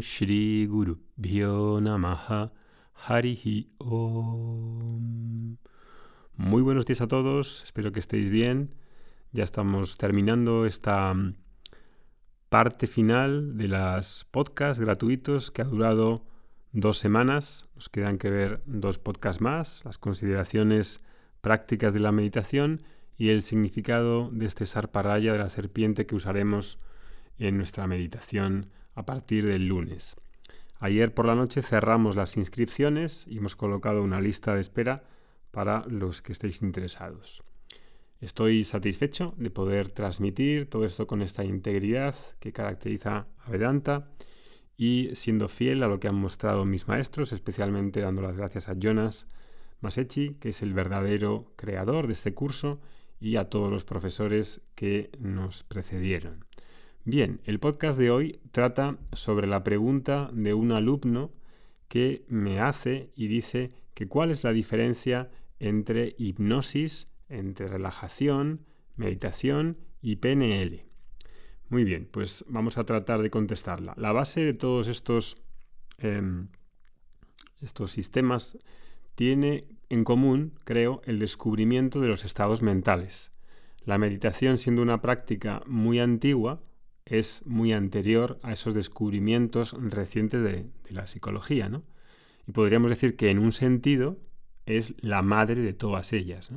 Shri Guru Namaha Harihi Om. Muy buenos días a todos, espero que estéis bien. Ya estamos terminando esta mm, parte final de las podcasts gratuitos que ha durado dos semanas. Nos quedan que ver dos podcasts más, las consideraciones prácticas de la meditación y el significado de este sarparaya de la serpiente que usaremos en nuestra meditación a partir del lunes. Ayer por la noche cerramos las inscripciones y hemos colocado una lista de espera para los que estéis interesados. Estoy satisfecho de poder transmitir todo esto con esta integridad que caracteriza a Vedanta y siendo fiel a lo que han mostrado mis maestros, especialmente dando las gracias a Jonas Masechi, que es el verdadero creador de este curso, y a todos los profesores que nos precedieron. Bien, el podcast de hoy trata sobre la pregunta de un alumno que me hace y dice que cuál es la diferencia entre hipnosis, entre relajación, meditación y PNL. Muy bien, pues vamos a tratar de contestarla. La base de todos estos, em, estos sistemas tiene en común, creo, el descubrimiento de los estados mentales. La meditación siendo una práctica muy antigua, es muy anterior a esos descubrimientos recientes de, la psicología, ¿no? Y podríamos decir que en un sentido es la madre de todas ellas.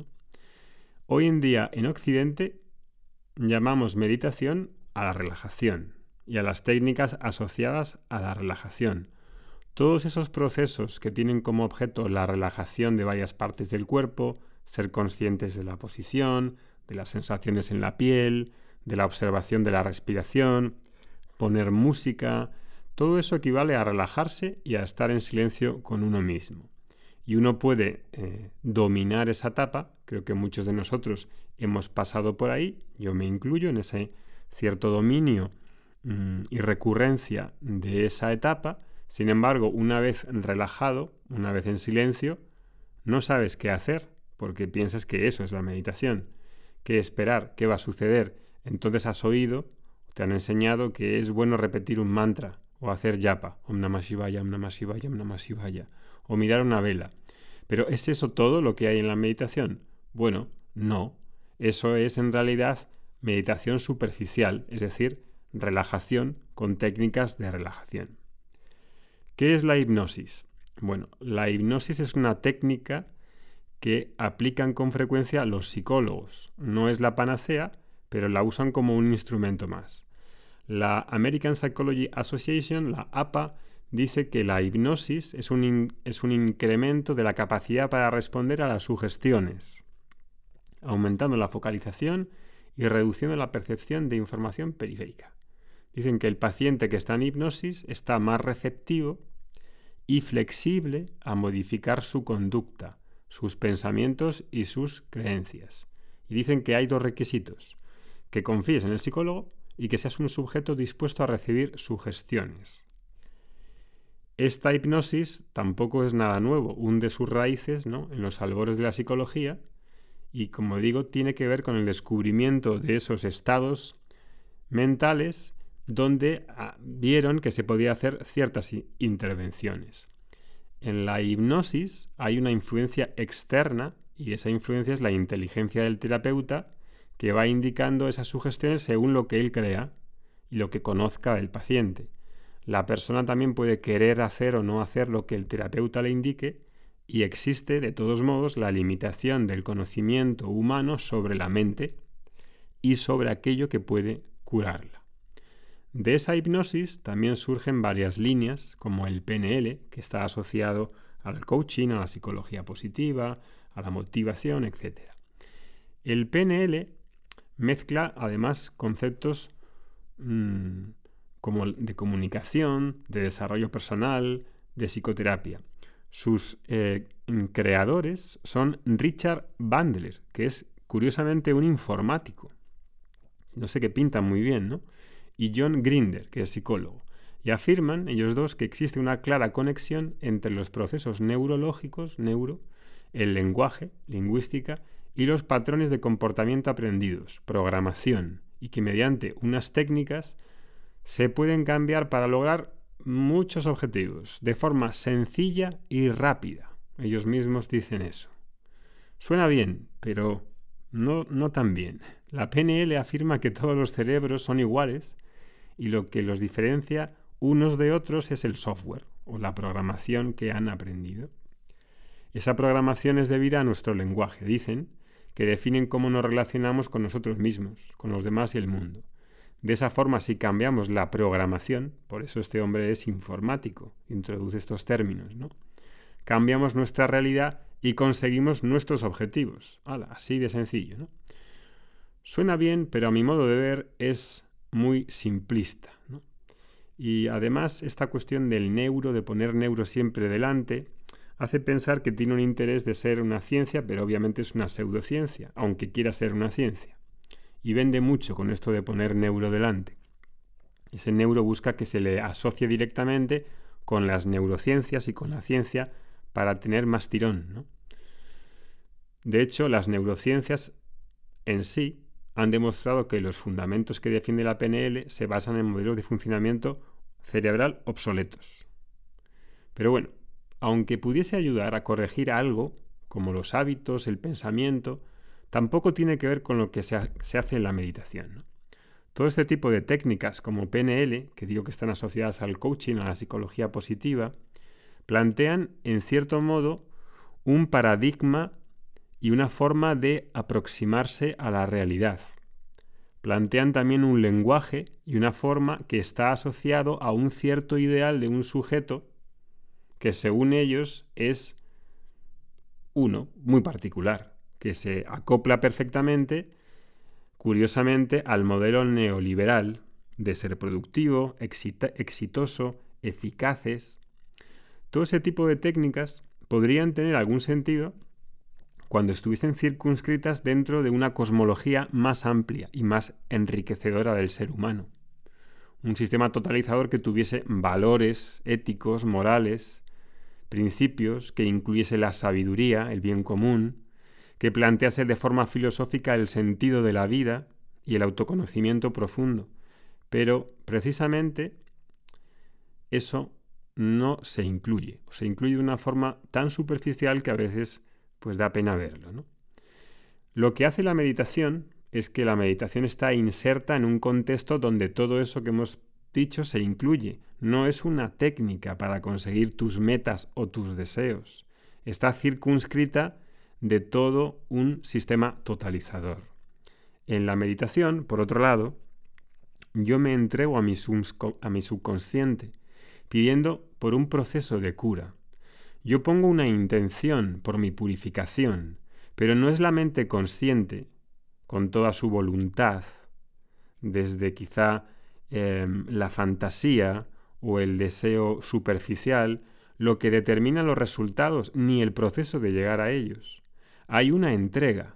Hoy en día en Occidente llamamos meditación a la relajación y a las técnicas asociadas a la relajación. Todos esos procesos que tienen como objeto la relajación de varias partes del cuerpo, ser conscientes de la posición, de las sensaciones en la piel, de la observación de la respiración, poner música, todo eso equivale a relajarse y a estar en silencio con uno mismo. Y uno puede eh, dominar esa etapa, creo que muchos de nosotros hemos pasado por ahí, yo me incluyo en ese cierto dominio mm, y recurrencia de esa etapa, sin embargo, una vez relajado, una vez en silencio, no sabes qué hacer, porque piensas que eso es la meditación, qué esperar, qué va a suceder, entonces has oído, te han enseñado que es bueno repetir un mantra o hacer yapa, Om Namah Shivaya, Om Namah Shivaya, Om o mirar una vela. Pero ¿es eso todo lo que hay en la meditación? Bueno, no. Eso es en realidad meditación superficial, es decir, relajación con técnicas de relajación. ¿Qué es la hipnosis? Bueno, la hipnosis es una técnica que aplican con frecuencia los psicólogos. No es la panacea, pero la usan como un instrumento más. La American Psychology Association, la APA, dice que la hipnosis es un, es un incremento de la capacidad para responder a las sugestiones, aumentando la focalización y reduciendo la percepción de información periférica. Dicen que el paciente que está en hipnosis está más receptivo y flexible a modificar su conducta, sus pensamientos y sus creencias. Y dicen que hay dos requisitos que confíes en el psicólogo y que seas un sujeto dispuesto a recibir sugestiones. Esta hipnosis tampoco es nada nuevo, hunde sus raíces ¿no? en los albores de la psicología y, como digo, tiene que ver con el descubrimiento de esos estados mentales donde ah, vieron que se podía hacer ciertas intervenciones. En la hipnosis hay una influencia externa y esa influencia es la inteligencia del terapeuta que va indicando esas sugestiones según lo que él crea y lo que conozca del paciente. La persona también puede querer hacer o no hacer lo que el terapeuta le indique y existe de todos modos la limitación del conocimiento humano sobre la mente y sobre aquello que puede curarla. De esa hipnosis también surgen varias líneas, como el PNL, que está asociado al coaching, a la psicología positiva, a la motivación, etc. El PNL Mezcla además conceptos mm, como de comunicación, de desarrollo personal, de psicoterapia. Sus eh, creadores son Richard Bandler, que es curiosamente un informático. No sé qué pinta muy bien, ¿no? Y John Grinder, que es psicólogo. Y afirman ellos dos que existe una clara conexión entre los procesos neurológicos, neuro, el lenguaje, lingüística, y los patrones de comportamiento aprendidos, programación, y que mediante unas técnicas se pueden cambiar para lograr muchos objetivos de forma sencilla y rápida. Ellos mismos dicen eso. Suena bien, pero no, no tan bien. La PNL afirma que todos los cerebros son iguales y lo que los diferencia unos de otros es el software o la programación que han aprendido. Esa programación es debida a nuestro lenguaje, dicen, que definen cómo nos relacionamos con nosotros mismos, con los demás y el mundo. De esa forma, si cambiamos la programación, por eso este hombre es informático, introduce estos términos, ¿no? Cambiamos nuestra realidad y conseguimos nuestros objetivos. así de sencillo, ¿no? Suena bien, pero a mi modo de ver es muy simplista, Y además, esta cuestión del neuro, de poner neuro siempre delante, hace pensar que tiene un interés de ser una ciencia, pero obviamente es una pseudociencia, aunque quiera ser una ciencia. Y vende mucho con esto de poner neuro delante. Ese neuro busca que se le asocie directamente con las neurociencias y con la ciencia para tener más tirón. De hecho, las neurociencias en sí han demostrado que los fundamentos que defiende la PNL se basan en modelos de funcionamiento cerebral obsoletos. Pero bueno, aunque pudiese ayudar a corregir algo, como los hábitos, el pensamiento, tampoco tiene que ver con lo que se, hace en la meditación. Todo este tipo de técnicas como PNL, que digo que están asociadas al coaching, a la psicología positiva, plantean en cierto modo un paradigma y una forma de aproximarse a la realidad. Plantean también un lenguaje y una forma que está asociado a un cierto ideal de un sujeto que según ellos es uno muy particular, que se acopla perfectamente, curiosamente, al modelo neoliberal de ser productivo, exitoso, eficaces. Todo ese tipo de técnicas podrían tener algún sentido cuando estuviesen circunscritas dentro de una cosmología más amplia y más enriquecedora del ser humano. Un sistema totalizador que tuviese valores éticos, morales, principios, que incluyese la sabiduría, el bien común, que plantease de forma filosófica el sentido de la vida y el autoconocimiento profundo. Pero precisamente eso no se incluye, o se incluye de una forma tan superficial que a veces pues da pena verlo. Lo que hace la meditación es que la meditación está inserta en un contexto donde todo eso que hemos dicho se incluye, no es una técnica para conseguir tus metas o tus deseos. Está circunscrita de todo un sistema totalizador. En la meditación, por otro lado, yo me entrego a mi, a mi subconsciente, pidiendo por un proceso de cura. Yo pongo una intención por mi purificación, pero no es la mente consciente, con toda su voluntad, desde quizá em, la fantasía o el deseo superficial lo que determina los resultados ni el proceso de llegar a ellos. Hay una entrega.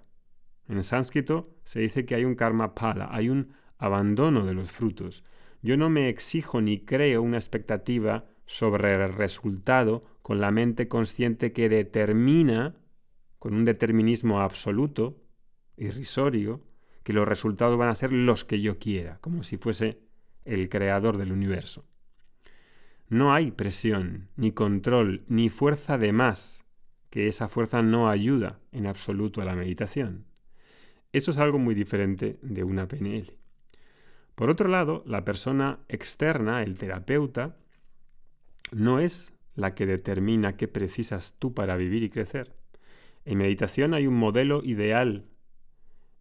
En sánscrito se dice que hay un karma pala, hay un abandono de los frutos. Yo no me exijo ni creo una expectativa sobre el resultado con la mente consciente que determina, con un determinismo absoluto, irrisorio, que los resultados van a ser los que yo quiera, como si fuese el creador del universo. No hay presión, ni control, ni fuerza de más, que esa fuerza no ayuda en absoluto a la meditación. Eso es algo muy diferente de una PNL. Por otro lado, la persona externa, el terapeuta, no es la que determina qué precisas tú para vivir y crecer. En meditación hay un modelo ideal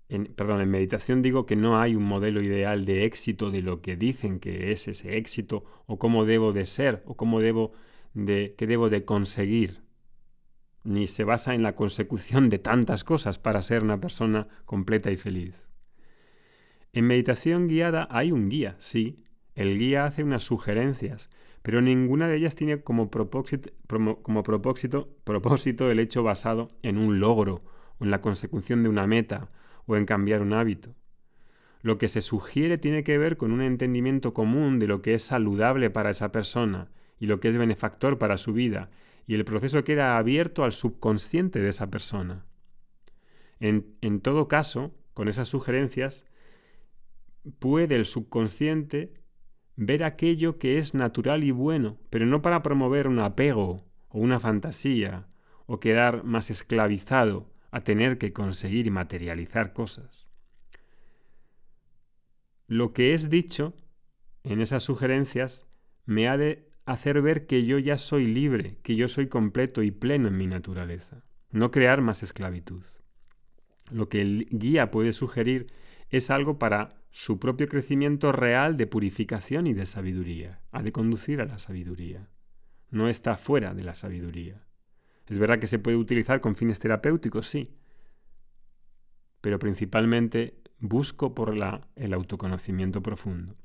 en, perdón, en meditación digo que no hay un modelo ideal de éxito de lo que dicen que es ese éxito o cómo debo de ser o cómo debo de qué debo de conseguir. Ni se basa en la consecución de tantas cosas para ser una persona completa y feliz. En meditación guiada hay un guía, sí. El guía hace unas sugerencias, pero ninguna de ellas tiene como propósito, el hecho basado en un logro o en la consecución de una meta o en cambiar un hábito. Lo que se sugiere tiene que ver con un entendimiento común de lo que es saludable para esa persona y lo que es benefactor para su vida, y el proceso queda abierto al subconsciente de esa persona. En, en todo caso, con esas sugerencias, puede el subconsciente ver aquello que es natural y bueno, pero no para promover un apego o una fantasía o quedar más esclavizado a tener que conseguir y materializar cosas. Lo que es dicho en esas sugerencias me ha de hacer ver que yo ya soy libre, que yo soy completo y pleno en mi naturaleza, no crear más esclavitud. Lo que el guía puede sugerir es algo para su propio crecimiento real de purificación y de sabiduría, ha de conducir a la sabiduría. No está fuera de la sabiduría. Es verdad que se puede utilizar con fines terapéuticos, sí, pero principalmente busco por la, el autoconocimiento profundo.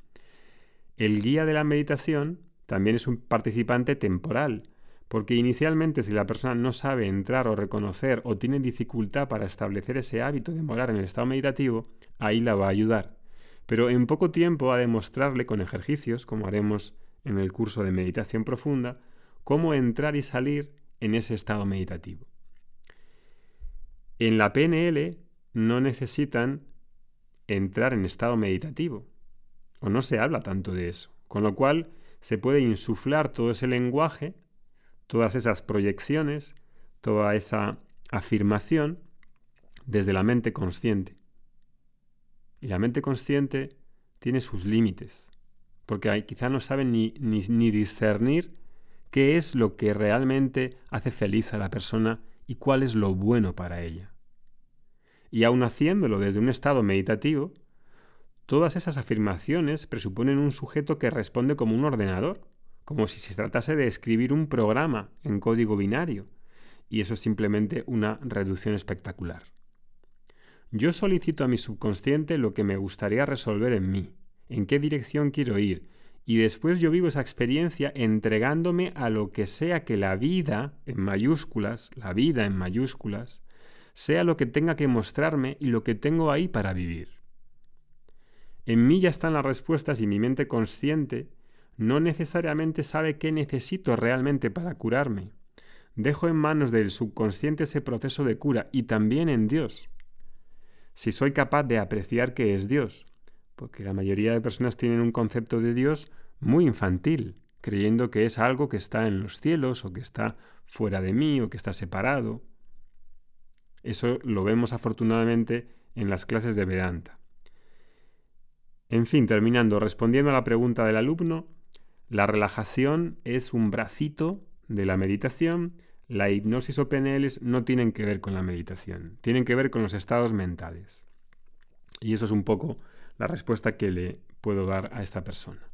El guía de la meditación también es un participante temporal, porque inicialmente si la persona no sabe entrar o reconocer o tiene dificultad para establecer ese hábito de morar en el estado meditativo, ahí la va a ayudar. Pero en poco tiempo ha de mostrarle con ejercicios, como haremos en el curso de meditación profunda, cómo entrar y salir en ese estado meditativo. En la PNL no necesitan entrar en estado meditativo, o no se habla tanto de eso, con lo cual se puede insuflar todo ese lenguaje, todas esas proyecciones, toda esa afirmación desde la mente consciente. Y la mente consciente tiene sus límites, porque quizá no saben ni, ni, ni discernir qué es lo que realmente hace feliz a la persona y cuál es lo bueno para ella. Y aun haciéndolo desde un estado meditativo, todas esas afirmaciones presuponen un sujeto que responde como un ordenador, como si se tratase de escribir un programa en código binario, y eso es simplemente una reducción espectacular. Yo solicito a mi subconsciente lo que me gustaría resolver en mí, en qué dirección quiero ir, y después yo vivo esa experiencia entregándome a lo que sea que la vida, en mayúsculas, la vida en mayúsculas, sea lo que tenga que mostrarme y lo que tengo ahí para vivir. En mí ya están las respuestas y mi mente consciente no necesariamente sabe qué necesito realmente para curarme. Dejo en manos del subconsciente ese proceso de cura y también en Dios. Si soy capaz de apreciar que es Dios, porque la mayoría de personas tienen un concepto de Dios muy infantil, creyendo que es algo que está en los cielos o que está fuera de mí o que está separado. Eso lo vemos afortunadamente en las clases de Vedanta. En fin, terminando, respondiendo a la pregunta del alumno, la relajación es un bracito de la meditación, la hipnosis o PNLs no tienen que ver con la meditación, tienen que ver con los estados mentales. Y eso es un poco la respuesta que le puedo dar a esta persona.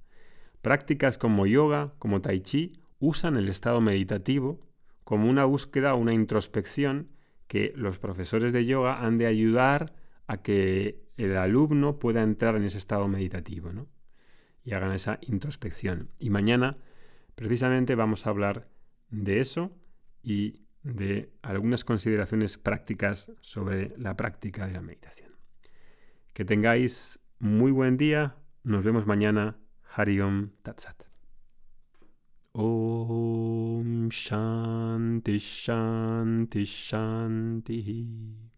Prácticas como yoga, como tai chi, usan el estado meditativo como una búsqueda o una introspección que los profesores de yoga han de ayudar a que el alumno pueda entrar en ese estado meditativo ¿no? y hagan esa introspección. Y mañana precisamente vamos a hablar de eso y de algunas consideraciones prácticas sobre la práctica de la meditación. Que tengáis muy buen día. Nos vemos mañana. Hariom Tatsat. Om Shanti Shanti Shanti.